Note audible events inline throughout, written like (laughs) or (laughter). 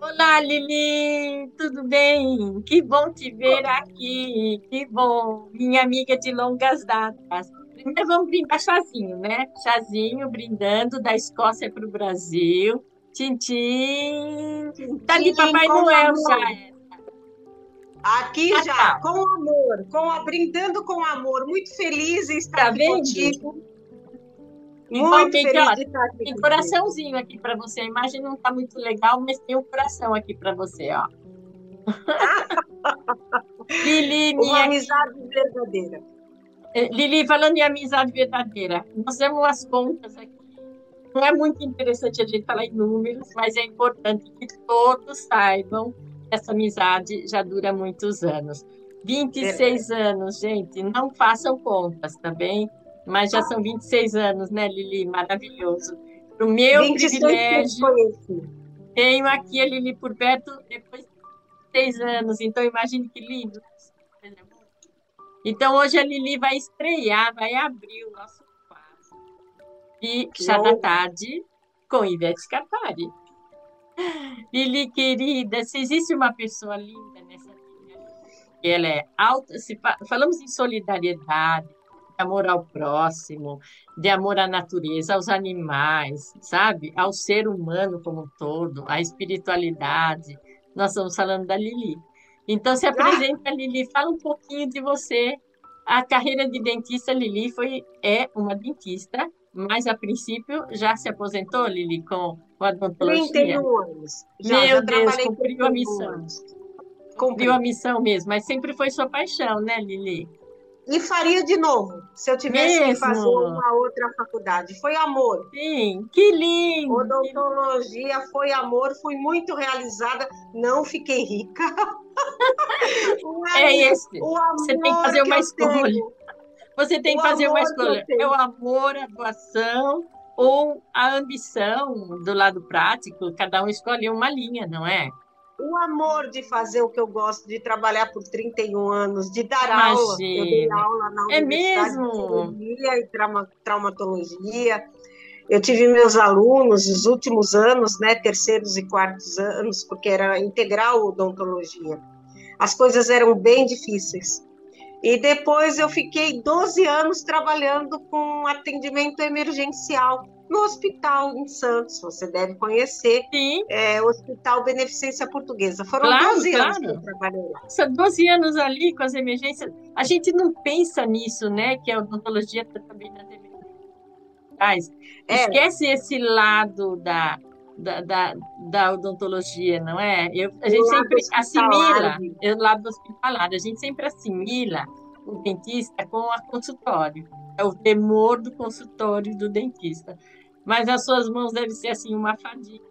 Olá, Lili, tudo bem? Que bom te ver aqui, que bom, minha amiga de longas datas. Primeiro vamos brindar chazinho, né? Chazinho, brindando da Escócia para o Brasil. Tintim. Tá ali Papai Noel já. Aqui ah, já, tá. com amor, com a, brindando com amor, muito feliz em estar tá aqui contigo. Então, muito feliz ó, de estar aqui. Tem coraçãozinho aqui para você. A imagem não está muito legal, mas tem um coração aqui para você, ó. (laughs) Lili, Uma amizade verdadeira. É, Lili, falando em amizade verdadeira, nós temos as contas aqui. Não é muito interessante a gente falar em números, mas é importante que todos saibam essa amizade já dura muitos anos. 26 é. anos, gente, não façam contas, tá bem? Mas já são 26 anos, né, Lili? Maravilhoso. Para o meu privilégio, tenho aqui a Lili por perto depois de 26 anos, então imagine que lindo. Então, hoje a Lili vai estrear, vai abrir o nosso quadro de chá da tarde com Ivete Scarpari. Lili, querida, se existe uma pessoa linda nessa vida, ela é alta, se falamos em solidariedade, de amor ao próximo, de amor à natureza, aos animais, sabe? Ao ser humano como um todo, à espiritualidade. Nós estamos falando da Lili. Então, se apresenta, (laughs) Lili, fala um pouquinho de você. A carreira de dentista, Lili, foi, é uma dentista, mas a princípio já se aposentou, Lili, com, com a odontologia. 31 anos. Já, Meu já Deus, cumpriu a missão. Cumpriu a missão mesmo, mas sempre foi sua paixão, né, Lili? E faria de novo, se eu tivesse Mesmo? que fazer uma outra faculdade. Foi amor. Sim, que lindo! Odontologia foi amor, fui muito realizada, não fiquei rica. (laughs) é esse. Você tem que fazer uma escolha. Você tem que fazer uma escolha. É o amor, a doação ou a ambição do lado prático. Cada um escolhe uma linha, não é? o amor de fazer o que eu gosto, de trabalhar por 31 anos, de dar Imagina. aula. Eu dei aula na é Universidade mesmo? de e trauma, traumatologia. Eu tive meus alunos nos últimos anos, né, terceiros e quartos anos, porque era integral odontologia. As coisas eram bem difíceis. E depois eu fiquei 12 anos trabalhando com atendimento emergencial no hospital em Santos, você deve conhecer, Sim. É, o Hospital Beneficência Portuguesa. Foram claro, 12 claro. anos que eu trabalhei lá. Nossa, 12 anos ali com as emergências. A gente não pensa nisso, né? Que a odontologia está também nas emergências. É. Esquece esse lado da, da, da, da, odontologia, não é? Eu, a gente sempre assimila, o lado hospitalar, a gente sempre assimila o dentista com a consultório. É o temor do consultório do dentista. Mas as suas mãos devem ser assim uma fadiga.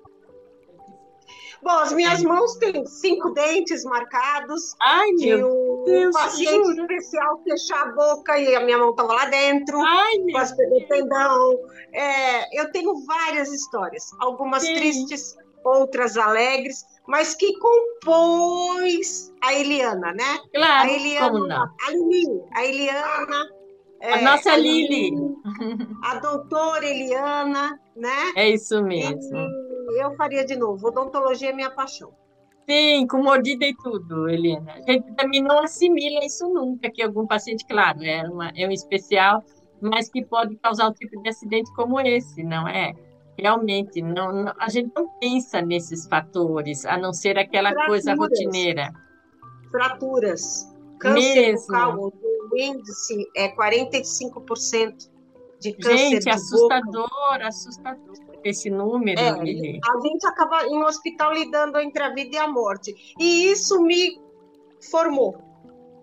Bom, as minhas mãos têm cinco dentes marcados. Ai, meu um Deus, paciente jura? especial fechar a boca e a minha mão estava lá dentro. Ai, meu Deus. tendão. É, eu tenho várias histórias, algumas Sim. tristes, outras alegres, mas que compôs a Eliana, né? Claro, a Eliana, como não? A Lili, a Eliana. A é, nossa a Lili. A doutora Eliana, né? É isso mesmo. Eu faria de novo. Odontologia é minha paixão. Sim, com mordida e tudo, Helena. A gente também não assimila isso nunca, que algum paciente, claro, é, uma, é um especial, mas que pode causar um tipo de acidente como esse, não é? Realmente, não, não, a gente não pensa nesses fatores, a não ser aquela Fraturas. coisa rotineira. Fraturas. Câncer Mesmo. bucal, o índice é 45% de câncer Gente, de assustador, boca. assustador esse número. É, a gente acaba em um hospital lidando entre a vida e a morte. E isso me formou.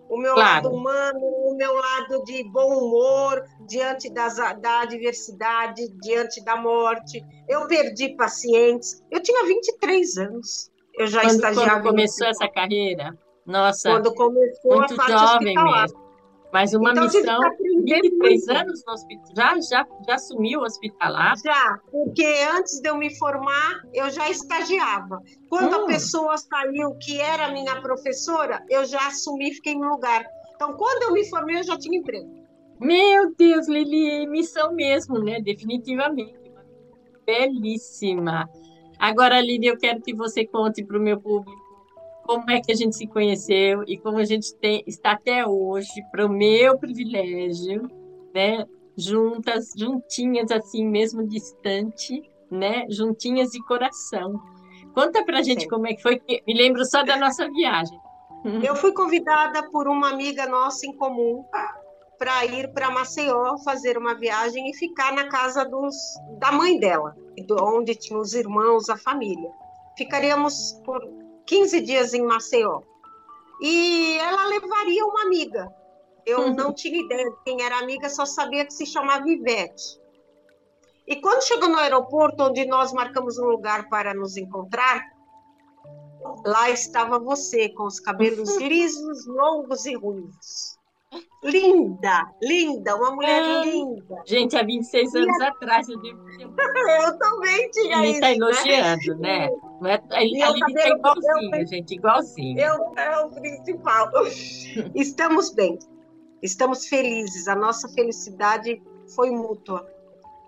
O meu claro. lado humano, o meu lado de bom humor diante das, da adversidade, diante da morte. Eu perdi pacientes. Eu tinha 23 anos. Eu já quando, estagiava. Quando começou essa carreira? Nossa, quando começou muito a jovem mesmo. Mas uma então, missão, 23 anos no hospital, já, já, já assumiu o hospitalar? Já, porque antes de eu me formar, eu já estagiava. Quando hum. a pessoa saiu, que era minha professora, eu já assumi e fiquei no lugar. Então, quando eu me formei, eu já tinha emprego. Meu Deus, Lili, missão mesmo, né? Definitivamente. Belíssima. Agora, Lili, eu quero que você conte para o meu público como é que a gente se conheceu e como a gente tem, está até hoje, para o meu privilégio, né? Juntas, juntinhas assim, mesmo distante, né? Juntinhas de coração. Conta pra gente Sim. como é que foi, que me lembro só da nossa viagem. Eu fui convidada por uma amiga nossa em comum para ir para Maceió fazer uma viagem e ficar na casa dos, da mãe dela, onde tinha os irmãos, a família. Ficaríamos por 15 dias em Maceió. E ela levaria uma amiga. Eu uhum. não tinha ideia de quem era amiga, só sabia que se chamava Ivete. E quando chegou no aeroporto, onde nós marcamos um lugar para nos encontrar, lá estava você, com os cabelos (laughs) lisos, longos e ruivos. Linda, linda, uma mulher é. linda. Gente, há 26 anos a... atrás eu devo (laughs) Eu também tinha Ele está elogiando, né? né? Ele está igualzinho, eu... gente, igualzinho. Eu, é o principal. (laughs) Estamos bem, estamos felizes, a nossa felicidade foi mútua.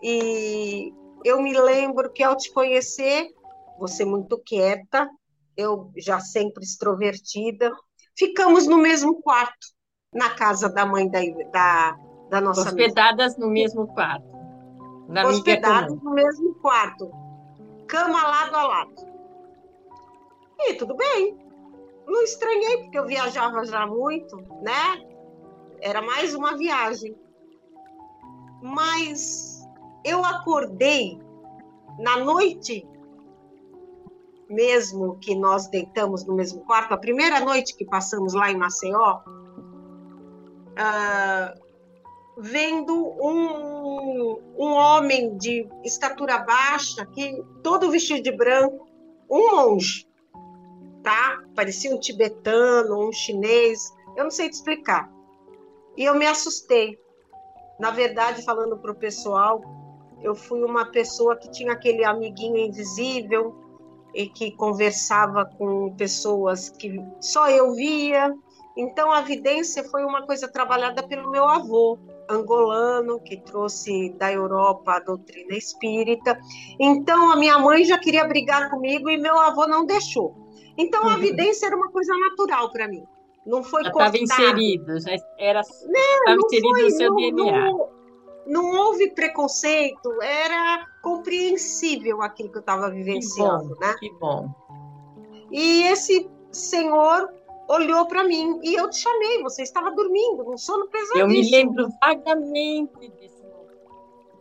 E eu me lembro que ao te conhecer, você muito quieta, eu já sempre extrovertida, ficamos no mesmo quarto, na casa da mãe da, da, da nossa Hospedadas amiga. no mesmo quarto. Na Hospedadas no mesmo quarto, cama lado a lado. E tudo bem. Não estranhei, porque eu viajava já muito, né? Era mais uma viagem. Mas eu acordei na noite mesmo que nós deitamos no mesmo quarto, a primeira noite que passamos lá em Maceió, uh, vendo um, um homem de estatura baixa, que todo vestido de branco, um monge, tá? Parecia um tibetano, um chinês, eu não sei te explicar. E eu me assustei. Na verdade, falando para o pessoal, eu fui uma pessoa que tinha aquele amiguinho invisível e que conversava com pessoas que só eu via. Então a vidência foi uma coisa trabalhada pelo meu avô angolano que trouxe da Europa a doutrina espírita. Então a minha mãe já queria brigar comigo e meu avô não deixou. Então a uhum. vidência era uma coisa natural para mim. Não foi já estava inserido, já era estava inserido foi, no seu não, DNA. Não, não houve preconceito, era compreensível aquilo que eu estava vivenciando, que bom, né? Que bom. E esse senhor olhou para mim e eu te chamei, você estava dormindo, num sono pesadíssimo. Eu me lembro vagamente desse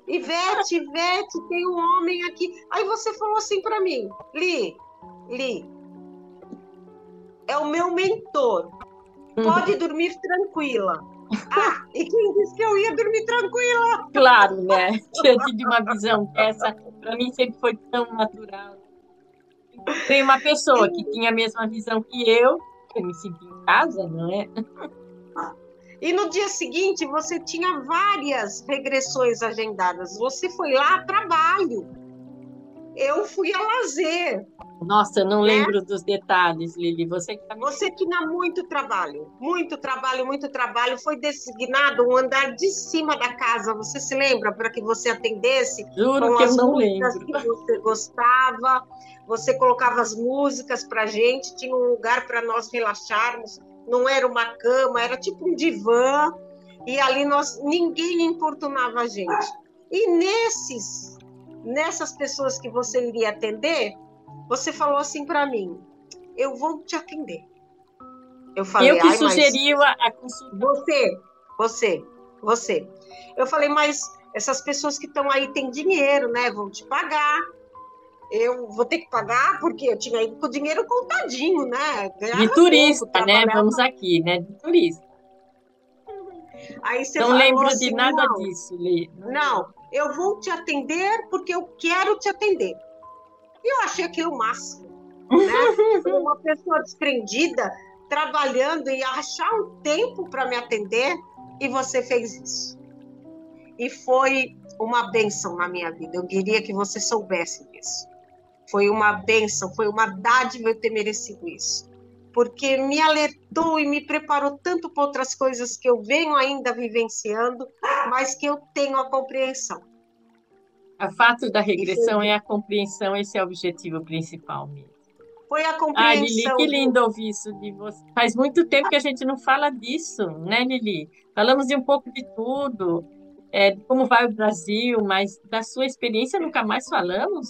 Ivete, Ivete, tem um homem aqui. Aí você falou assim para mim, Li, Li, é o meu mentor. Pode uhum. dormir tranquila. (laughs) Ah, e quem disse que eu ia dormir tranquila? Claro, né? (laughs) Diante de uma visão dessa, para mim sempre foi tão natural. Tem uma pessoa que tinha a mesma visão que eu, eu me senti em casa, não é? E no dia seguinte você tinha várias regressões agendadas. Você foi lá a trabalho. Eu fui a lazer. Nossa, eu não né? lembro dos detalhes, Lili. Você tá Você tinha muito trabalho, muito trabalho, muito trabalho. Foi designado um andar de cima da casa. Você se lembra para que você atendesse? Juro que eu não lembro. Que você gostava. Você colocava as músicas para gente. Tinha um lugar para nós relaxarmos. Não era uma cama, era tipo um divã. E ali nós ninguém importunava a gente. E nesses, nessas pessoas que você iria atender, você falou assim para mim: eu vou te atender. Eu falei, eu que sugeriu mas... a consulta. Você, você, você. Eu falei, mas essas pessoas que estão aí têm dinheiro, né? Vão te pagar. Eu vou ter que pagar porque eu tinha ido com o dinheiro contadinho, né? Ganhava de turista, pouco, né? Vamos aqui, né? De turista. Aí você não lembro assim, de nada não, disso, Lê. Não, eu vou te atender porque eu quero te atender. E eu achei aquilo máximo. Né? (laughs) Uma pessoa desprendida, trabalhando e achar um tempo para me atender, e você fez isso. E foi uma benção na minha vida. Eu queria que você soubesse disso. Foi uma benção, foi uma dádiva eu ter merecido isso. porque me alertou e me preparou tanto para outras coisas que eu venho ainda vivenciando, mas que eu tenho a compreensão. O fato da regressão é a compreensão, esse é o objetivo principal mesmo. Foi a compreensão. Ah, Lili, que lindo ouvir isso de você. Faz muito tempo que a gente não fala disso, né, Lili? Falamos de um pouco de tudo, é, como vai o Brasil, mas da sua experiência nunca mais falamos?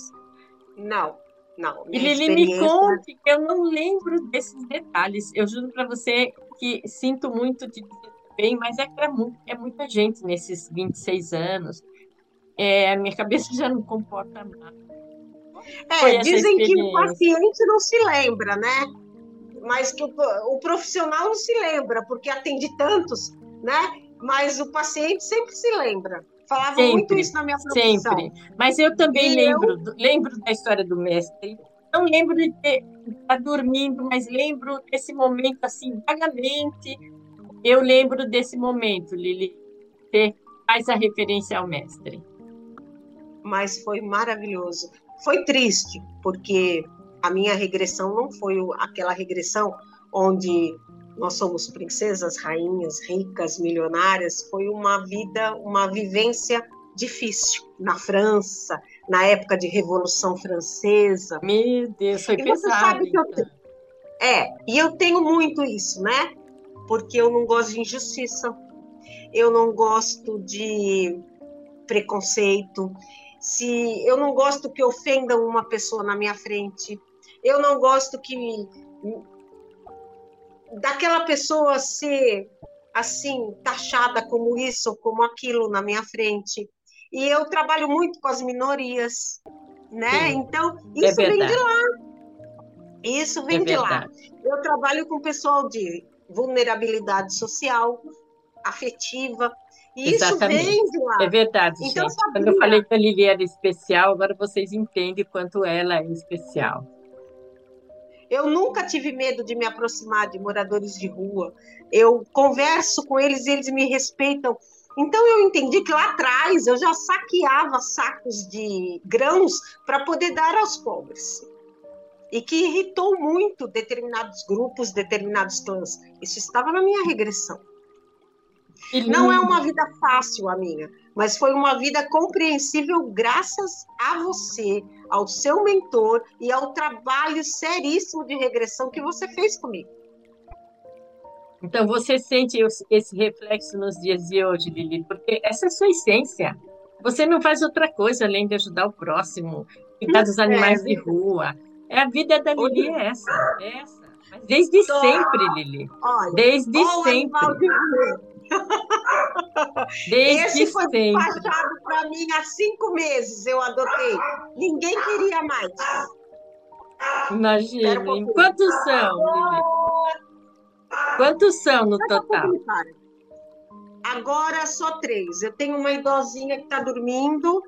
Não, não. E Lili, me conte, que eu não lembro desses detalhes. Eu juro para você que sinto muito de dizer bem, mas é, é, muito, é muita gente nesses 26 anos. É, a minha cabeça já não comporta nada. É, dizem que o paciente não se lembra, né? Mas que o, o profissional não se lembra, porque atende tantos, né? Mas o paciente sempre se lembra. Falava sempre, muito isso na minha profissão. Sempre. Mas eu também e lembro, eu... lembro da história do mestre. Não lembro de estar dormindo, mas lembro desse momento assim, vagamente. Eu lembro desse momento, Lili. Você faz a referência ao mestre. Mas foi maravilhoso. Foi triste, porque a minha regressão não foi aquela regressão onde nós somos princesas, rainhas, ricas, milionárias, foi uma vida, uma vivência difícil na França, na época de Revolução Francesa. Meu Deus, foi e pesado. Você sabe que eu, então. é, e eu tenho muito isso, né? Porque eu não gosto de injustiça, eu não gosto de preconceito, se eu não gosto que ofendam uma pessoa na minha frente, eu não gosto que daquela pessoa ser assim taxada como isso ou como aquilo na minha frente. E eu trabalho muito com as minorias, né? Sim, então é isso é vem de lá. Isso vem é de lá. Eu trabalho com pessoal de vulnerabilidade social, afetiva. E Exatamente. isso vem de lá. É verdade, então, gente. Quando eu falei que a Lili era especial, agora vocês entendem quanto ela é especial. Eu nunca tive medo de me aproximar de moradores de rua. Eu converso com eles e eles me respeitam. Então eu entendi que lá atrás eu já saqueava sacos de grãos para poder dar aos pobres. E que irritou muito determinados grupos, determinados clãs. Isso estava na minha regressão. Não é uma vida fácil a minha, mas foi uma vida compreensível graças a você, ao seu mentor e ao trabalho seríssimo de regressão que você fez comigo. Então, você sente esse reflexo nos dias de hoje, Lili, porque essa é a sua essência. Você não faz outra coisa além de ajudar o próximo, cuidar dos animais é. de rua. É a vida da Lili é essa, é essa. Mas desde sempre, Lili. Olha, desde sempre. Desde Esse foi sempre. despachado para mim há cinco meses, eu adotei. Ninguém queria mais. Imagina. Um Quantos são, Quantos são no total? Agora só três. Eu tenho uma idosinha que está dormindo,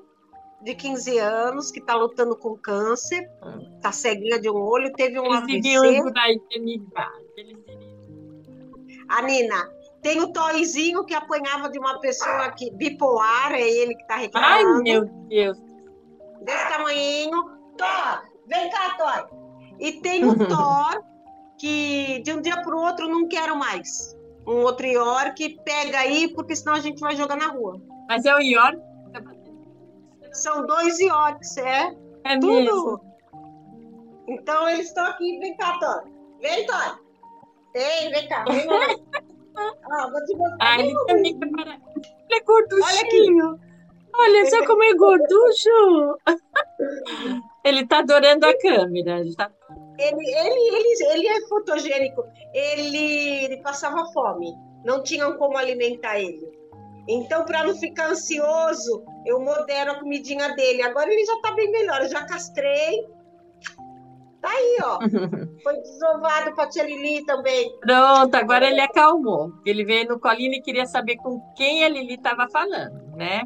de 15 anos, que está lutando com câncer, está ceguinha de um olho, teve um Eles AVC. A Nina, tem o Toizinho que apanhava de uma pessoa que bipolar, é ele que está reclamando. Ai, meu Deus. Desse tamanhinho. Thor, vem cá, Thor. E tem o (laughs) Thor que de um dia para o outro não quero mais. Um outro York pega aí, porque senão a gente vai jogar na rua. Mas é o York? São dois Yorks, é? É Tudo. Mesmo. Então eles estão aqui, vem cá, Thor. Vem, Thor. Vem, vem cá, vem (laughs) Ah, vou te mostrar. Ah, ele também para... Ele é gorduchinho. Olha só como é gorducho. ele tá adorando a câmera. Ele, tá... ele, ele, ele, ele é fotogênico. Ele, ele passava fome. Não tinham como alimentar ele. Então, para não ficar ansioso, eu modero a comidinha dele. Agora ele já está bem melhor. Eu já castrei Tá aí, ó. (laughs) Foi desovado para a tia Lili também. Pronto, agora ele acalmou. Ele veio no colinho e queria saber com quem a Lili estava falando, né?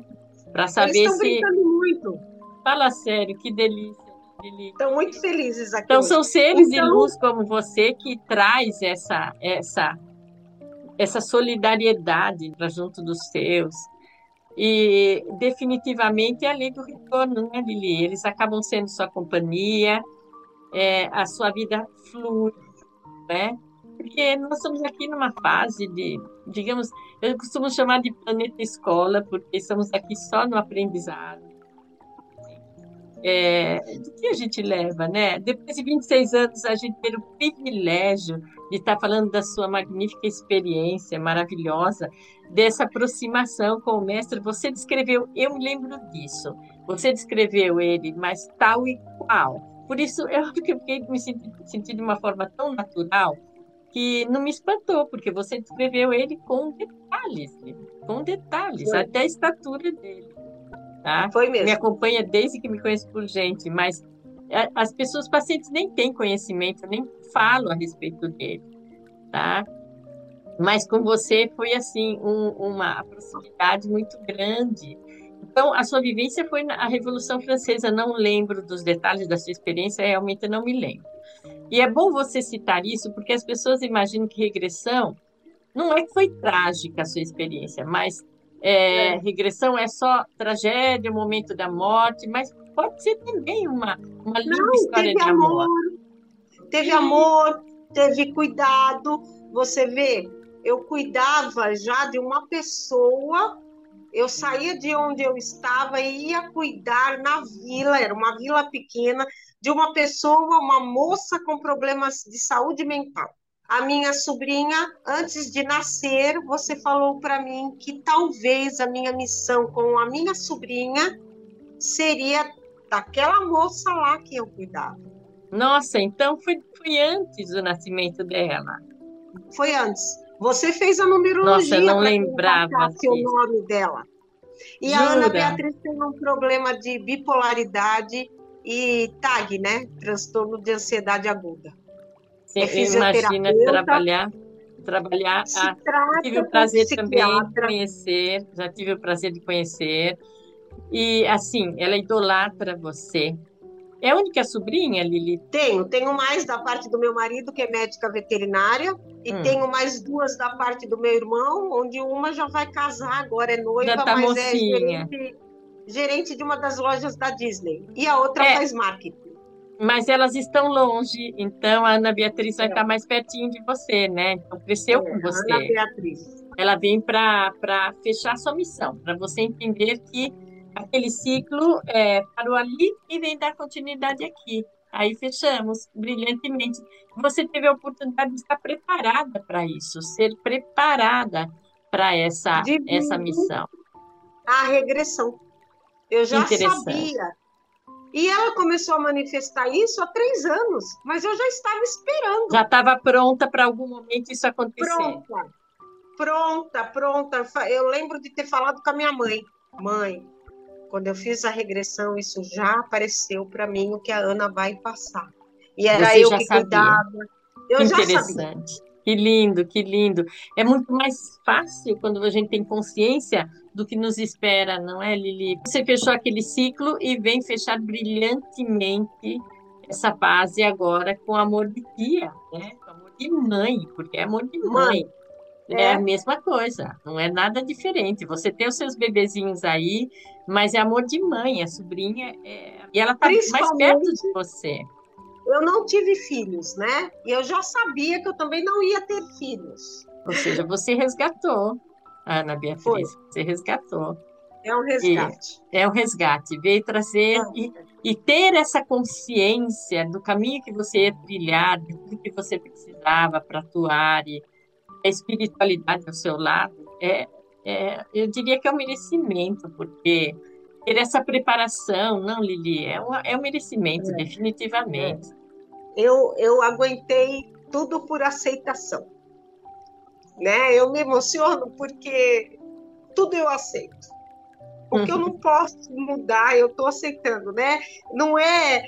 Para saber Eles se. Estão brincando muito. Fala sério, que delícia. Lili. Estão muito felizes aqui. Então, são seres então... de luz como você que traz essa, essa, essa solidariedade para junto dos seus. E definitivamente é a lei do retorno, né, Lili? Eles acabam sendo sua companhia, é, a sua vida flui. é? Porque nós estamos aqui numa fase de, digamos, eu costumo chamar de planeta escola, porque estamos aqui só no aprendizado. É, do que a gente leva, né? Depois de 26 anos, a gente ter o privilégio de estar falando da sua magnífica experiência maravilhosa, dessa aproximação com o mestre. Você descreveu, eu me lembro disso, você descreveu ele, mas tal e qual. Por isso, eu acho que eu fiquei me sentindo de uma forma tão natural que não me espantou, porque você descreveu ele com detalhes, com detalhes, Foi. até a estatura dele. Tá? Foi mesmo. Me acompanha desde que me conheço por gente, mas é, as pessoas pacientes nem têm conhecimento, nem falam a respeito dele, tá? Mas com você foi assim um, uma proximidade muito grande. Então, a sua vivência foi na Revolução Francesa. Não lembro dos detalhes da sua experiência, realmente não me lembro. E é bom você citar isso, porque as pessoas imaginam que regressão não é que foi trágica a sua experiência, mas é, é. regressão é só tragédia, momento da morte, mas pode ser também uma, uma linda não, história de amor. amor. Teve amor, teve cuidado. Você vê, eu cuidava já de uma pessoa eu saía de onde eu estava e ia cuidar na vila, era uma vila pequena, de uma pessoa, uma moça com problemas de saúde mental. A minha sobrinha, antes de nascer, você falou para mim que talvez a minha missão com a minha sobrinha seria daquela moça lá que eu cuidava. Nossa, então foi, foi antes do nascimento dela. Foi antes. Você fez a numerologia. Nossa, eu não lembrava. o nome dela. E Jura? a Ana Beatriz tem um problema de bipolaridade e TAG, né? Transtorno de ansiedade aguda. Sim, é imagina trabalhar, trabalhar. Ah, tive o prazer também de conhecer, já tive o prazer de conhecer. E assim, ela idolatra você. É a única sobrinha, Lili? Tenho, tenho mais da parte do meu marido, que é médica veterinária, e hum. tenho mais duas da parte do meu irmão, onde uma já vai casar, agora é noiva, tá mas mocinha. é gerente, gerente de uma das lojas da Disney. E a outra é, faz marketing. Mas elas estão longe, então a Ana Beatriz vai é. estar mais pertinho de você, né? Então cresceu é, com você. Ana Beatriz. Ela vem para fechar sua missão, para você entender que aquele ciclo é, parou ali e vem dar continuidade aqui. Aí fechamos brilhantemente. Você teve a oportunidade de estar preparada para isso, ser preparada para essa, essa missão. A regressão. Eu já sabia. E ela começou a manifestar isso há três anos, mas eu já estava esperando. Já estava pronta para algum momento isso acontecer. Pronta, pronta, pronta. Eu lembro de ter falado com a minha mãe. Mãe, quando eu fiz a regressão, isso já apareceu para mim o que a Ana vai passar. E era Você eu que sabia. cuidava. Eu que já interessante. Sabia. Que lindo, que lindo. É muito mais fácil quando a gente tem consciência do que nos espera, não é, Lili? Você fechou aquele ciclo e vem fechar brilhantemente essa base agora com amor de tia, né? Com amor de mãe, porque é amor de mãe. mãe. É. é a mesma coisa, não é nada diferente. Você tem os seus bebezinhos aí, mas é amor de mãe, a sobrinha, é... e ela está mais perto de você. Eu não tive filhos, né? E eu já sabia que eu também não ia ter filhos. Ou seja, você resgatou, Ana Beatriz, Foi. você resgatou. É um resgate. E é um resgate. Veio trazer é. e, e, ter essa consciência do caminho que você ia trilhar, tudo que você precisava para atuar e a espiritualidade ao seu lado, é, é, eu diria que é um merecimento, porque ter essa preparação, não, Lili, é, um, é um merecimento, é. definitivamente. Eu, eu aguentei tudo por aceitação. Né? Eu me emociono porque tudo eu aceito. O que eu não posso mudar, eu estou aceitando, né? Não é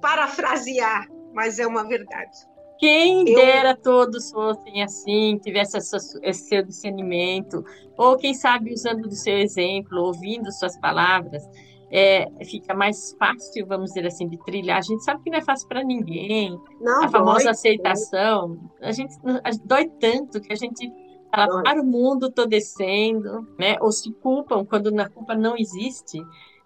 parafrasear, mas é uma verdade. Quem eu... dera todos fossem assim, tivesse essa, esse seu discernimento, ou quem sabe usando do seu exemplo, ouvindo suas palavras, é, fica mais fácil, vamos dizer assim, de trilhar. A gente sabe que não é fácil para ninguém. Não, a famosa dói, aceitação, a gente a, dói tanto que a gente fala para o mundo estou descendo, né? Ou se culpam quando na culpa não existe.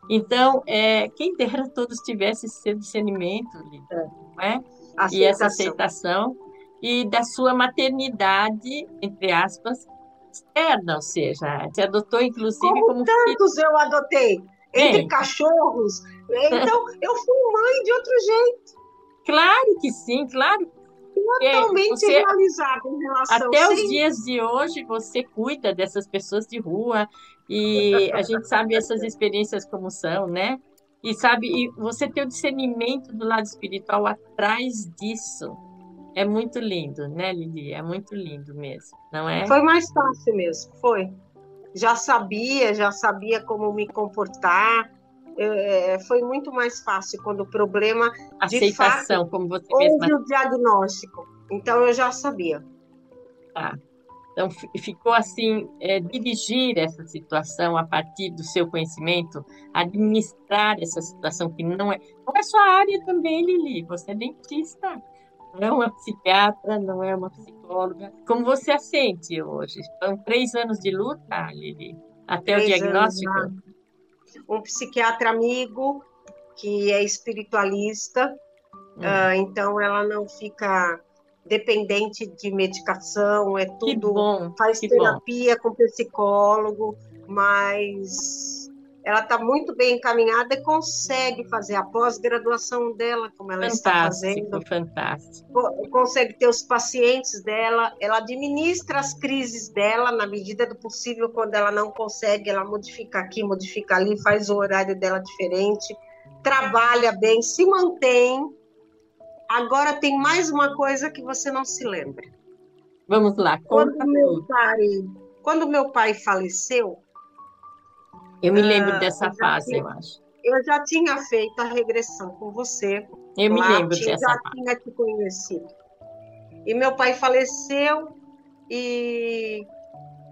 Então, é, quem dera todos tivessem esse discernimento, é. não é? Aceitação. E essa aceitação. e da sua maternidade, entre aspas, externa, ou seja, você adotou inclusive como, como tantos filho. eu adotei, entre cachorros. Então, (laughs) eu fui mãe de outro jeito. Claro que sim, claro. Totalmente você, realizada em relação Até sim. os dias de hoje, você cuida dessas pessoas de rua e a gente sabe essas experiências como são, né? E sabe, e você ter o discernimento do lado espiritual atrás disso. É muito lindo, né, Lili? É muito lindo mesmo, não é? Foi mais fácil mesmo, foi. Já sabia, já sabia como me comportar. É, foi muito mais fácil quando o problema aceitação, fato, como você houve mesma... o diagnóstico. Então eu já sabia. Tá. Então ficou assim é, dirigir essa situação a partir do seu conhecimento, administrar essa situação que não é não é sua área também, Lili. Você é dentista não é uma psiquiatra, não é uma psicóloga. Como você a sente hoje? São três anos de luta, Lili, até três o diagnóstico? Anos, um psiquiatra amigo que é espiritualista, hum. uh, então ela não fica dependente de medicação, é tudo, bom, faz terapia bom. com psicólogo, mas ela está muito bem encaminhada e consegue fazer a pós-graduação dela, como ela fantástico, está fazendo. Fantástico. Consegue ter os pacientes dela, ela administra as crises dela na medida do possível, quando ela não consegue, ela modifica aqui, modifica ali, faz o horário dela diferente, trabalha bem, se mantém. Agora tem mais uma coisa que você não se lembra. Vamos lá. Quando meu pai, quando meu pai faleceu, eu me lembro uh, dessa fase, tinha, eu acho. Eu já tinha feito a regressão com você. Eu me lembro dessa já fase. tinha te conhecido. E meu pai faleceu e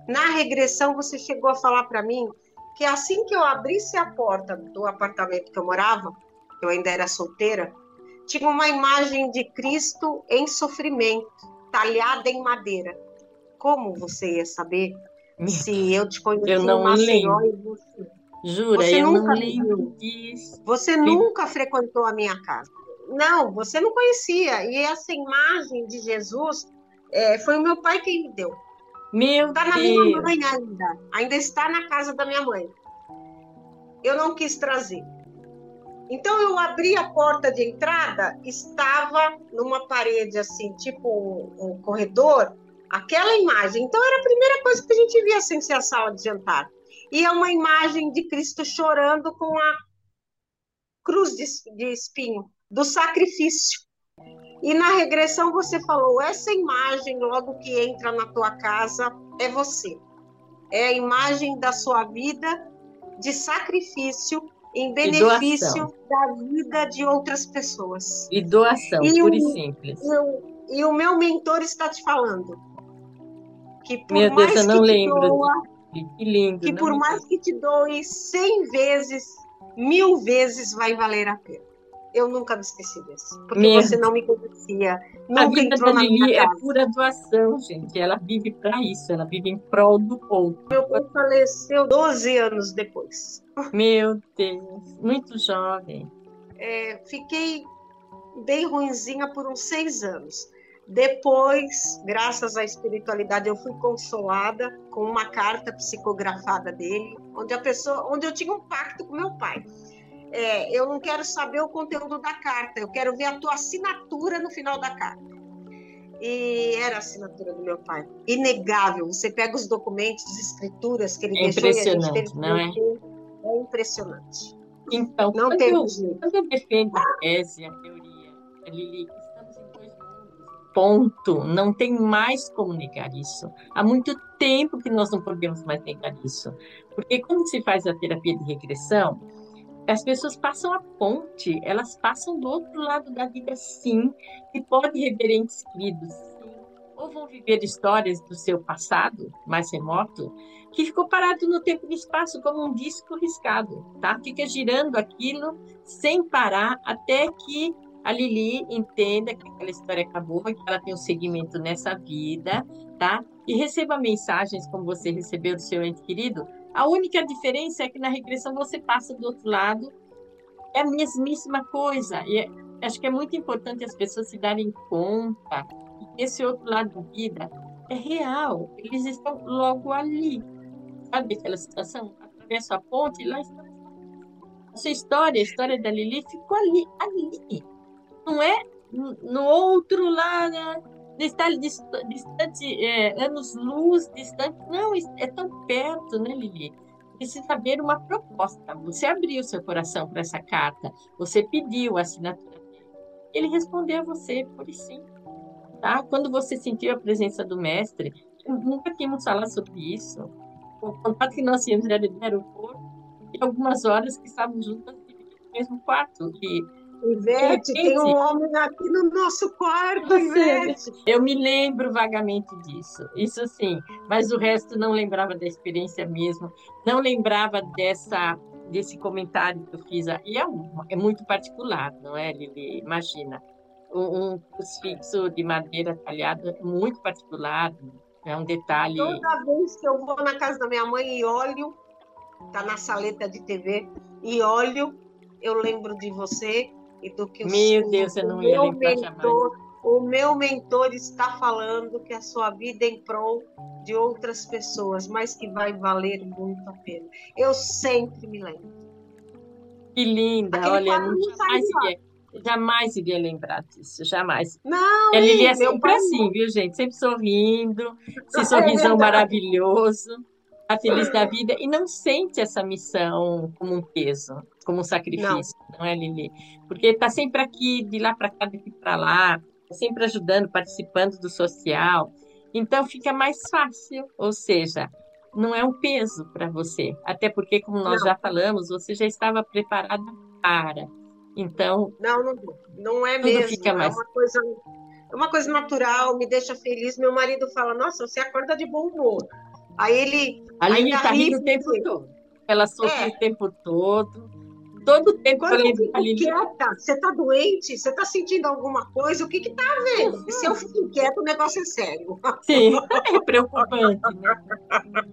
na regressão você chegou a falar para mim que assim que eu abrisse a porta do apartamento que eu morava, eu ainda era solteira, tinha uma imagem de Cristo em sofrimento, talhada em madeira. Como você ia saber se eu te conheci eu não Maceió e você. Jura, você eu nunca não lembro disso. Você nunca frequentou a minha casa. Não, você não conhecia. E essa imagem de Jesus é, foi o meu pai quem me deu. Meu está na minha mãe ainda. Ainda está na casa da minha mãe. Eu não quis trazer. Então eu abri a porta de entrada, estava numa parede assim, tipo um, um corredor, aquela imagem. Então era a primeira coisa que a gente via sem ser a sala de jantar. E é uma imagem de Cristo chorando com a cruz de, de espinho, do sacrifício. E na regressão você falou: essa imagem, logo que entra na tua casa, é você. É a imagem da sua vida de sacrifício em benefício da vida de outras pessoas. E doação, e pura o, e simples. E o, e o meu mentor está te falando que por mais Deus, eu não que lembro. Doa, que lindo. Que por mais que te doe cem vezes, mil vezes vai valer a pena. Eu nunca me esqueci disso. Porque Meu você não me conhecia. Nunca a vida entrou da Lili é pura doação, gente. Ela vive para isso. Ela vive em prol do outro. Meu pai faleceu 12 anos depois. Meu Deus. Muito jovem. É, fiquei bem ruinzinha por uns seis anos. Depois, graças à espiritualidade, eu fui consolada com uma carta psicografada dele, onde a pessoa, onde eu tinha um pacto com meu pai. É, eu não quero saber o conteúdo da carta, eu quero ver a tua assinatura no final da carta. E era a assinatura do meu pai. Inegável. Você pega os documentos, as escrituras que ele é deixou e gente teve não é? é impressionante. Então, não quando, eu, quando eu defendo a tese, a teoria, a Lili, ponto, não tem mais como negar isso. Há muito tempo que nós não podemos mais negar isso. Porque quando se faz a terapia de regressão, as pessoas passam a ponte, elas passam do outro lado da vida, sim, e pode rever entes queridos, sim, ou vão viver histórias do seu passado mais remoto, que ficou parado no tempo e espaço como um disco riscado, tá? Fica girando aquilo sem parar até que a Lili entenda que aquela história acabou que ela tem um segmento nessa vida, tá? E receba mensagens como você recebeu do seu ente querido. A única diferença é que na regressão você passa do outro lado, é a mesmíssima coisa. E é, acho que é muito importante as pessoas se darem conta esse outro lado da vida é real. Eles estão logo ali. Sabe aquela situação? Atravessa a ponte e lá está. A sua história, a história da Lili ficou ali, ali. Não é no outro lado, está distante, é, anos-luz distante. Não, é tão perto, né, Lili? Precisa haver uma proposta. Você abriu seu coração para essa carta, você pediu a assinatura ele respondeu a você, por sim. Tá? Quando você sentiu a presença do mestre, nunca tínhamos falado sobre isso. O contato que nós tínhamos era do aeroporto e algumas horas que estávamos juntas no mesmo quarto. E Ivete, tem um homem aqui no nosso quarto, Ivete. Eu me lembro vagamente disso, isso sim, mas o resto não lembrava da experiência mesmo, não lembrava dessa desse comentário que eu fiz. E é, é muito particular, não é, Lili? Imagina, um, um crucifixo de madeira talhada é muito particular, é um detalhe. Toda vez que eu vou na casa da minha mãe e olho, tá na saleta de TV, e olho, eu lembro de você e do que Meu Deus, eu não ia lembrar mentor, jamais. O meu mentor está falando que a sua vida é em prol de outras pessoas, mas que vai valer muito a pena. Eu sempre me lembro. Que linda, Aquele olha, não jamais iria, jamais iria lembrar disso, jamais. Não, Ela iria sempre assim, viu, gente? Sempre sorrindo, esse (laughs) é sorrisão maravilhoso a feliz da vida e não sente essa missão como um peso, como um sacrifício, não, não é, Lili? Porque está sempre aqui, de lá para cá, daqui para lá, sempre ajudando, participando do social. Então fica mais fácil, ou seja, não é um peso para você. Até porque, como nós não. já falamos, você já estava preparada para. Então. Não, não, não é mesmo. Fica é mais... É uma coisa. É uma coisa natural, me deixa feliz. Meu marido fala: Nossa, você acorda de bom humor. Aí ele. Ali está rindo o tempo todo. Ela sorri é. o tempo todo todo tempo Quando eu fico quieta, você está doente? Você está sentindo alguma coisa? O que está vendo? E se eu fico quieta, o negócio é sério. (laughs) Sim, é preocupante, né?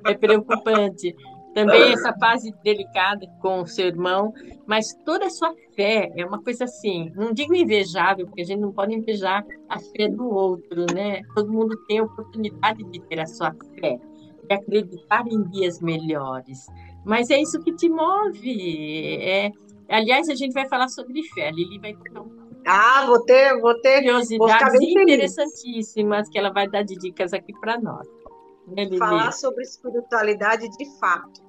É preocupante. Também essa fase delicada com o seu irmão, mas toda a sua fé é uma coisa assim, não digo invejável, porque a gente não pode invejar a fé do outro, né? Todo mundo tem a oportunidade de ter a sua fé, de acreditar em dias melhores. Mas é isso que te move. É, aliás, a gente vai falar sobre fé. A Lili vai contar um ah, vou ter, vou ter curiosidades interessantíssimas que ela vai dar de dicas aqui para nós. Né, falar sobre espiritualidade de fato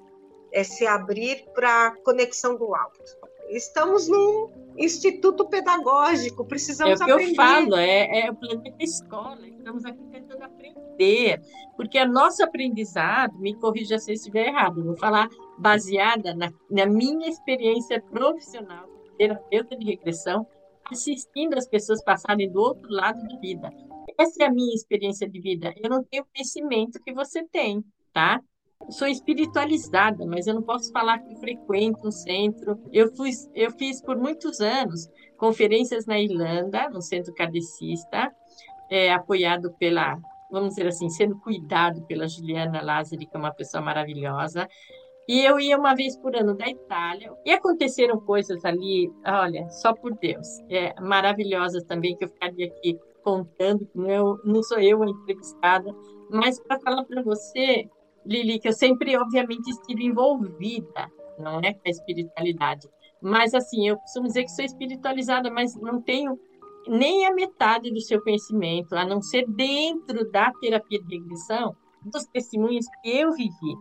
é se abrir para a conexão do alto. Estamos num instituto pedagógico, precisamos aprender. É o que aprender. eu falo, é, é o planeta escola, estamos aqui tentando aprender, porque o nosso aprendizado, me corrija se eu estiver errado, vou falar baseada na, na minha experiência profissional, terapeuta de regressão, assistindo as pessoas passarem do outro lado da vida. Essa é a minha experiência de vida. Eu não tenho conhecimento que você tem, tá? sou espiritualizada, mas eu não posso falar que frequento um centro. Eu, fui, eu fiz por muitos anos conferências na Irlanda, no centro kardecista, é, apoiado pela, vamos dizer assim, sendo cuidado pela Juliana Lázari, que é uma pessoa maravilhosa. E eu ia uma vez por ano da Itália, e aconteceram coisas ali, olha, só por Deus, é, maravilhosas também, que eu ficaria aqui contando, não, não sou eu a entrevistada, mas para falar para você Lili, que eu sempre, obviamente, estive envolvida, não é, com a espiritualidade. Mas, assim, eu costumo dizer que sou espiritualizada, mas não tenho nem a metade do seu conhecimento, a não ser dentro da terapia de regressão, dos testemunhos que eu vivi,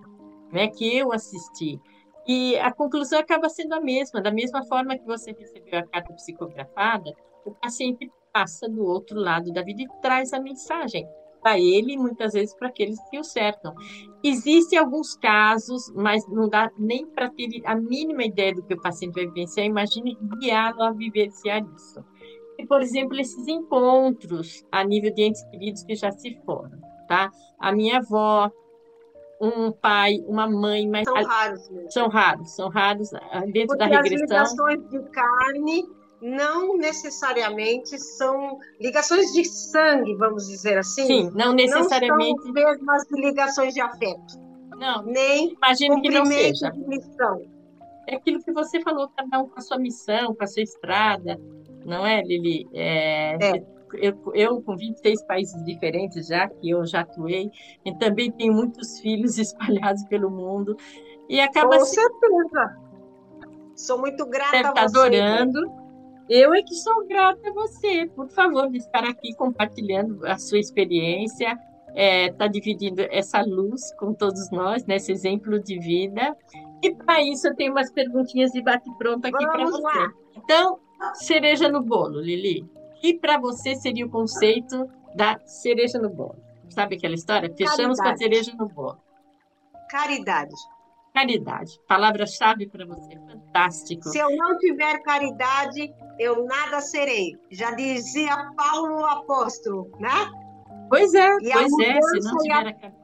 né, que eu assisti. E a conclusão acaba sendo a mesma, da mesma forma que você recebeu a carta psicografada, o paciente passa do outro lado da vida e traz a mensagem para ele e muitas vezes para aqueles que o cercam. Existem alguns casos, mas não dá nem para ter a mínima ideia do que o paciente vai vivenciar. Imagine guiá-lo a vivenciar isso. Por exemplo, esses encontros a nível de entes queridos que já se foram, tá? A minha avó, um pai, uma mãe, mas são raros, mesmo. são raros, são raros ah, dentro Porque da regressão. As ligações de carne não necessariamente são ligações de sangue, vamos dizer assim. Sim, não necessariamente. Não são mesmas ligações de afeto. Não, nem imagino que não seja. De missão. É aquilo que você falou, cada um com a sua missão, com a sua estrada, não é, Lili? É, é. eu, eu com 26 países diferentes já, que eu já atuei, e também tenho muitos filhos (laughs) espalhados pelo mundo, e acaba... Com certeza! Sou muito grata Deve a estar você. adorando. Eu é que sou grata a você, por favor, de estar aqui compartilhando a sua experiência, está é, tá dividindo essa luz com todos nós, nesse exemplo de vida. E para isso eu tenho umas perguntinhas de bate-pronto aqui para você. Lá. Então, cereja no bolo, Lili. E para você seria o conceito da cereja no bolo? Sabe aquela história? Fechamos Caridade. com a cereja no bolo. Caridade. Caridade. Palavra-chave para você. Fantástico. Se eu não tiver caridade, eu nada serei. Já dizia Paulo o apóstolo, né? Pois é, e pois é. Se não tiver a... a...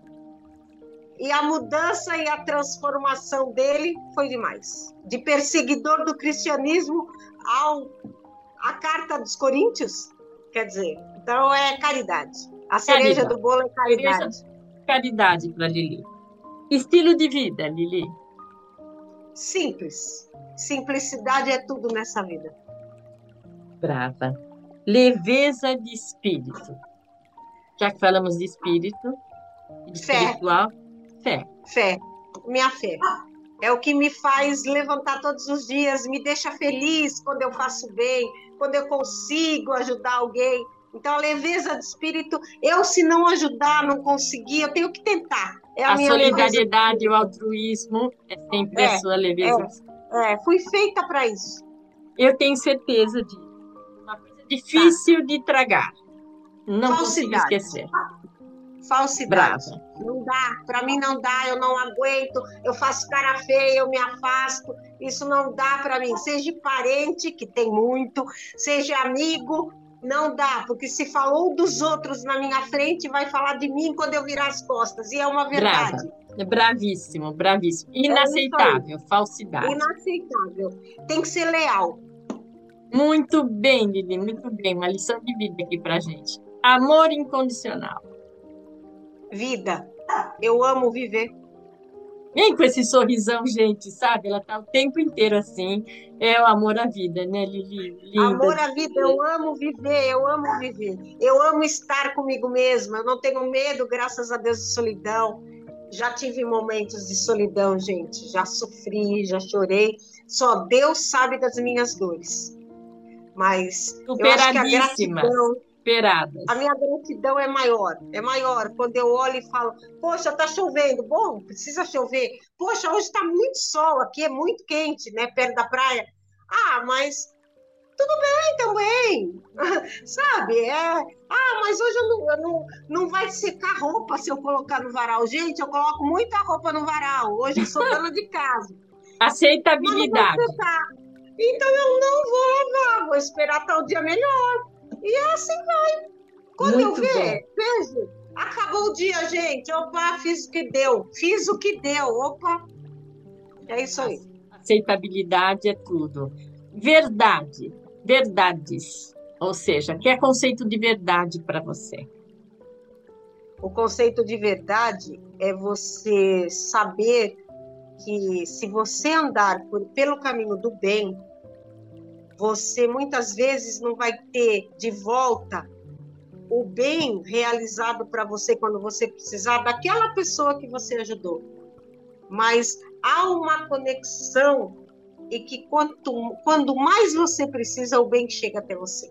E a mudança e a transformação dele foi demais. De perseguidor do cristianismo ao a carta dos Coríntios, quer dizer, então é caridade. A cereja caridade. do bolo é caridade. Caridade para Lili. Estilo de vida, Lili? Simples. Simplicidade é tudo nessa vida. Brava. Leveza de espírito. Já que falamos de espírito, de fé. espiritual, fé. Fé. Minha fé. É o que me faz levantar todos os dias, me deixa feliz quando eu faço bem, quando eu consigo ajudar alguém. Então, a leveza de espírito, eu se não ajudar, não conseguir, eu tenho que tentar. É a, a solidariedade e o altruísmo é sempre é, a sua leveza. É, é fui feita para isso. Eu tenho certeza disso. Uma coisa difícil tá. de tragar. Não consigo esquecer. Falsidade. Brava. Não dá, para mim não dá, eu não aguento, eu faço cara feia, eu me afasto. Isso não dá para mim. Seja parente, que tem muito, seja amigo, não dá, porque se falou dos outros na minha frente, vai falar de mim quando eu virar as costas. E é uma verdade. Brava. Bravíssimo, bravíssimo. É Inaceitável, é falsidade. Inaceitável. Tem que ser leal. Muito bem, Lili, muito bem. Uma lição de vida aqui pra gente. Amor incondicional. Vida. Eu amo viver. Vem com esse sorrisão, gente, sabe? Ela tá o tempo inteiro assim. É o amor à vida, né, Lili? Linda. Amor à vida, eu amo viver, eu amo viver. Eu amo estar comigo mesma. Eu não tenho medo, graças a Deus, de solidão. Já tive momentos de solidão, gente. Já sofri, já chorei. Só Deus sabe das minhas dores. Mas eu acho que a gratidão, A minha gratidão é maior, é maior. Quando eu olho e falo, poxa, tá chovendo. Bom, precisa chover. Poxa, hoje está muito sol, aqui é muito quente, né? Perto da praia. Ah, mas tudo bem também, (laughs) sabe? É, ah, mas hoje eu não, eu não, não vai secar roupa se eu colocar no varal. Gente, eu coloco muita roupa no varal. Hoje eu sou (laughs) dona de casa. Aceitabilidade. Então eu não vou lavar, vou esperar tal dia melhor. E assim vai. Quando Muito eu ver, vejo, acabou o dia, gente. Opa, fiz o que deu. Fiz o que deu. Opa. É isso aí. Aceitabilidade é tudo. Verdade. Verdades. Ou seja, que é conceito de verdade para você? O conceito de verdade é você saber que se você andar por, pelo caminho do bem, você muitas vezes não vai ter de volta o bem realizado para você quando você precisar daquela pessoa que você ajudou. Mas há uma conexão e que quanto, quando mais você precisa, o bem chega até você.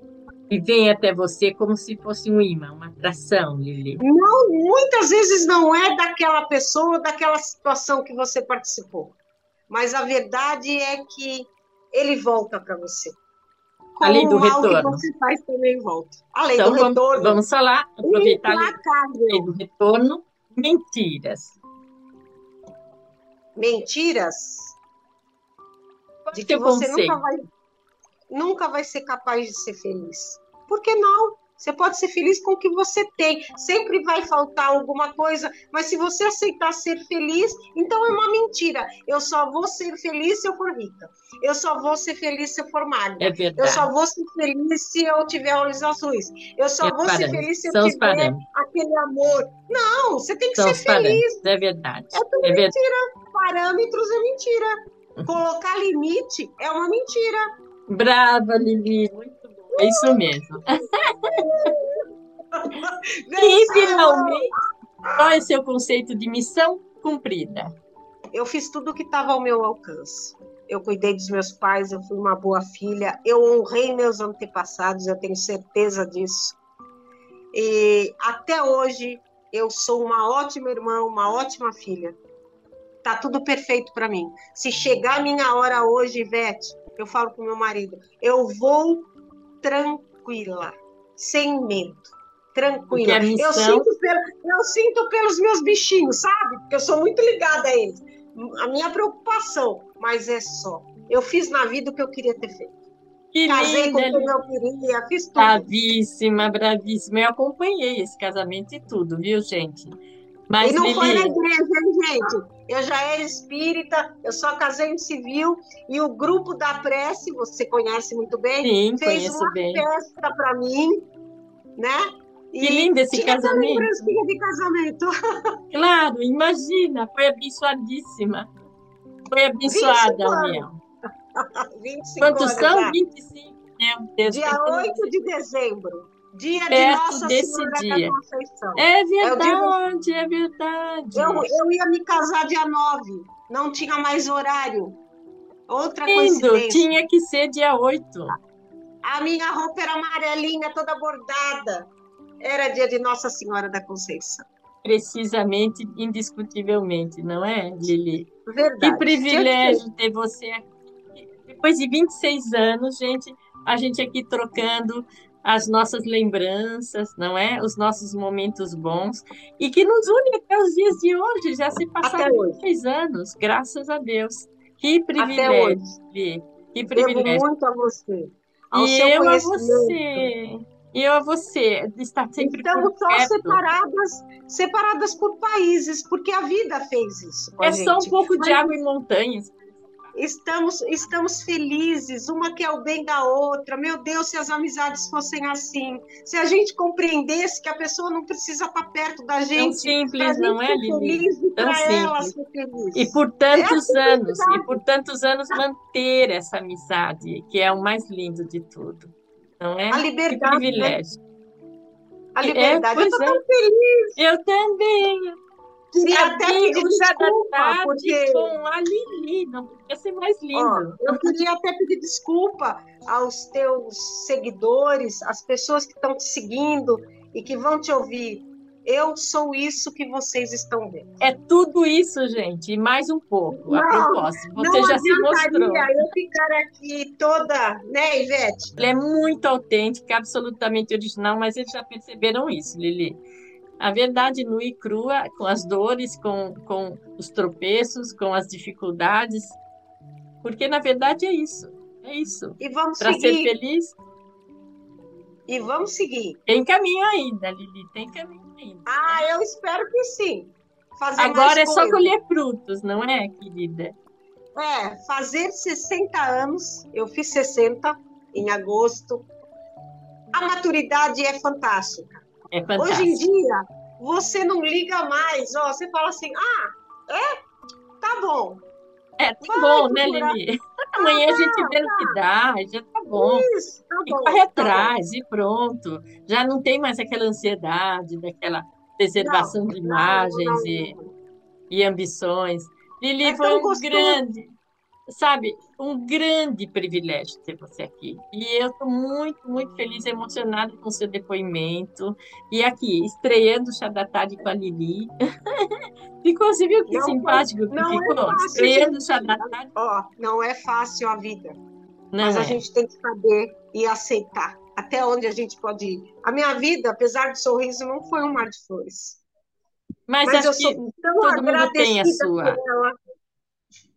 E vem até você como se fosse um imã, uma atração, Lili. Não, muitas vezes não é daquela pessoa, daquela situação que você participou. Mas a verdade é que ele volta para você. Como Além do retorno. Que você faz também volta. Além então, do vamos, retorno. Vamos falar, aproveitar além do retorno, mentiras. Mentiras? de que você nunca vai, nunca vai ser capaz de ser feliz. Por que não? Você pode ser feliz com o que você tem. Sempre vai faltar alguma coisa, mas se você aceitar ser feliz, então é uma mentira. Eu só vou ser feliz se eu for rica. Eu só vou ser feliz se eu for magra. É verdade. Eu só vou ser feliz se eu tiver olhos azuis. Eu só é vou ser feliz se eu São tiver aquele amor. Não, você tem que São ser feliz. É verdade. É tudo é mentira. Verdade. Parâmetros é mentira. Colocar limite é uma mentira. Brava, Lili. Muito É isso mesmo. (laughs) e finalmente, qual é o seu conceito de missão cumprida? Eu fiz tudo o que estava ao meu alcance. Eu cuidei dos meus pais, eu fui uma boa filha, eu honrei meus antepassados, eu tenho certeza disso. E até hoje eu sou uma ótima irmã, uma ótima filha. Tá tudo perfeito para mim. Se chegar a minha hora hoje, Ivete, eu falo com meu marido, eu vou tranquila, sem medo, tranquila. Missão... Eu, sinto pelo, eu sinto pelos meus bichinhos, sabe? Porque eu sou muito ligada a eles. A minha preocupação, mas é só. Eu fiz na vida o que eu queria ter feito. Que Casei linda, com quem eu queria, fiz tudo. Bravíssima, bravíssima. Eu acompanhei esse casamento e tudo, viu, gente? Mas, e não Lili... foi na igreja, hein, gente? Eu já era espírita, eu só casei em civil, e o grupo da prece, você conhece muito bem, Sim, fez uma bem. festa para mim, né? Que lindo esse casamento. de casamento. (laughs) Claro, imagina, foi abençoadíssima. Foi abençoada a união. 25 Quantos são? Já. 25. Meu Deus. Dia 8 de dezembro. Dia de Nossa desse Senhora dia. da Conceição. É verdade, é, é verdade. Eu, eu ia me casar dia 9, não tinha mais horário. Outra coincidência. tinha que ser dia 8. A minha roupa era amarelinha, toda bordada. Era dia de Nossa Senhora da Conceição. Precisamente, indiscutivelmente, não é, Lili? Verdade. Que privilégio ter você aqui. Depois de 26 anos, gente, a gente aqui trocando as nossas lembranças, não é? Os nossos momentos bons e que nos une até os dias de hoje. Já se passaram três anos, graças a Deus. Que privilégio, que privilégio. Devo muito a você. Ao e eu a você. E eu a você, estar sempre Estamos só separadas, separadas por países, porque a vida fez isso. é só um pouco Mas... de água em montanhas estamos, estamos felizes, uma quer o bem da outra. Meu Deus, se as amizades fossem assim, se a gente compreendesse que a pessoa não precisa estar perto da gente. Tão simples, não é, Lili? Tão simples. E por tantos é anos, e por tantos anos manter essa amizade, que é o mais lindo de tudo. Não é? A liberdade. Que né? privilégio. Né? A liberdade. É, eu estou é. tão feliz. Eu também queria até pedir desculpa, porque... com a Lili, não podia ser mais lindo. eu queria até pedir desculpa aos teus seguidores, às pessoas que estão te seguindo e que vão te ouvir. Eu sou isso que vocês estão vendo. É tudo isso, gente, e mais um pouco, não, a propósito. Você já se mostrou. eu ficar aqui toda, né, Ivete? Ela é muito autêntica, absolutamente original, mas eles já perceberam isso, Lili a verdade nua e crua, com as dores, com, com os tropeços, com as dificuldades, porque na verdade é isso, é isso. E vamos Para ser feliz. E vamos seguir. Tem caminho ainda, Lili, tem caminho ainda. Ah, eu espero que sim. Fazer Agora é só colher frutos, não é, querida? É, fazer 60 anos, eu fiz 60 em agosto. A maturidade é fantástica. É. Hoje em dia, você não liga mais, ó, você fala assim, ah, é? Tá bom. É, tá bom, né, Lili? (laughs) (laughs) Amanhã ah, a gente vê o que dá, já tá bom. Isso, tá e corre tá atrás bom. e pronto. Já não tem mais aquela ansiedade, daquela preservação não, de imagens não, não, e, e ambições. Lili é foi um gostoso. grande sabe, um grande privilégio ter você aqui. E eu estou muito, muito feliz, emocionada com o seu depoimento. E aqui, estreando o Chá da Tarde com a Lili. ficou, você viu que não, simpático que ficou? É fácil, estreando o Chá da Tarde. Ó, não é fácil a vida. Não mas é. a gente tem que saber e aceitar até onde a gente pode ir. A minha vida, apesar do sorriso, não foi um mar de flores. Mas, mas eu sou tão todo mundo tem a sua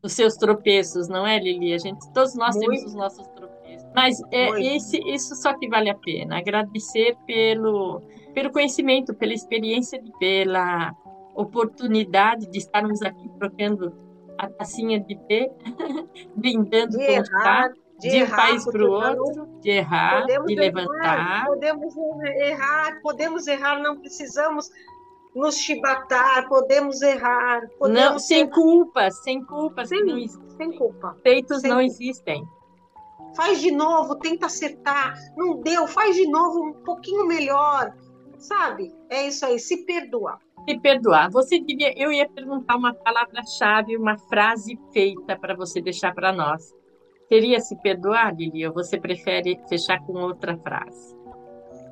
os seus tropeços, não é, Lili? A gente, todos nós Muito. temos os nossos tropeços. Mas é esse, isso só que vale a pena. Agradecer pelo, pelo conhecimento, pela experiência, pela oportunidade de estarmos aqui trocando a tacinha de té, (laughs) brindando de com errar, de, de um país para o outro, de errar, de levantar. Errar, podemos errar, podemos errar, não precisamos nos chibatar, podemos errar. Podemos não, sem culpa, sem culpa. Sem, não sem culpa. Feitos sem não culpa. existem. faz de novo, tenta acertar, não deu, faz de novo um pouquinho melhor, sabe? É isso aí, se perdoar. Se perdoar. Você diria, eu ia perguntar uma palavra-chave, uma frase feita para você deixar para nós. Seria se perdoar, Lili, ou você prefere fechar com outra frase?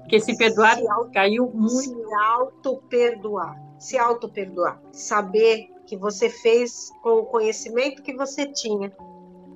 Porque se perdoar caiu muito. Se auto-perdoar. Se auto-perdoar. Saber que você fez com o conhecimento que você tinha.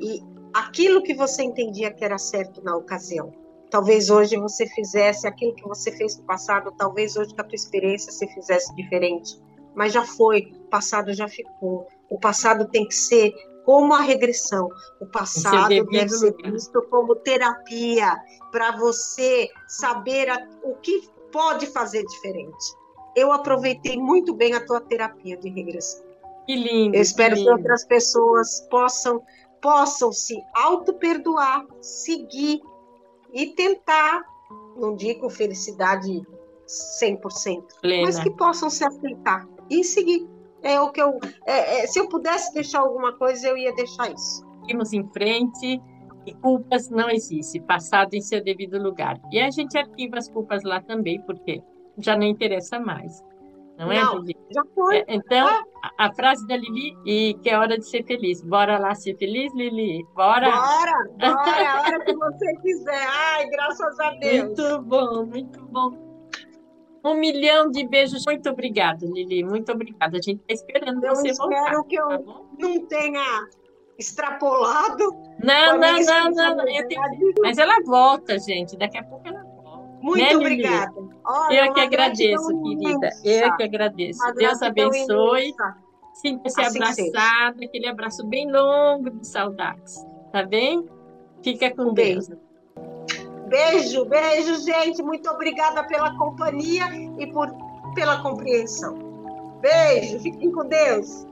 E aquilo que você entendia que era certo na ocasião. Talvez hoje você fizesse aquilo que você fez no passado, talvez hoje com a tua experiência você fizesse diferente. Mas já foi, o passado já ficou. O passado tem que ser como a regressão. O passado deve ser visto como terapia para você saber a, o que pode fazer diferente. Eu aproveitei muito bem a tua terapia de regressão. Que lindo. Eu espero que, que outras pessoas possam possam se auto-perdoar, seguir e tentar, não digo felicidade 100%, Plena. mas que possam se aceitar e seguir. É o que eu. É, é, se eu pudesse deixar alguma coisa, eu ia deixar isso. Seguimos em frente e culpas não existem, passado em seu devido lugar. E a gente arquiva as culpas lá também, porque já não interessa mais. Não, é, Lili? Já foi. É, então, ah. a, a, frase da Lili, e que é hora de ser feliz. Bora lá ser feliz, Lili? Bora! Bora! Bora, é a hora que (laughs) você quiser. Ai, graças a Deus. Muito bom, muito bom. Um milhão de beijos. Muito obrigada, Lili. Muito obrigada. A gente está esperando eu você voltar. Eu espero que eu tá não tenha extrapolado. Não, não, não, não. não. Tenho... Mas ela volta, gente. Daqui a pouco ela muito né, obrigada. Olha, eu que agradeço, querida. Eu que agradeço. Deus abençoe. Sinta-se abraçada, aquele abraço bem longo de saudades. Tá bem? Fica com um Deus. Beijo, beijo, gente. Muito obrigada pela companhia e por, pela compreensão. Beijo, fiquem com Deus.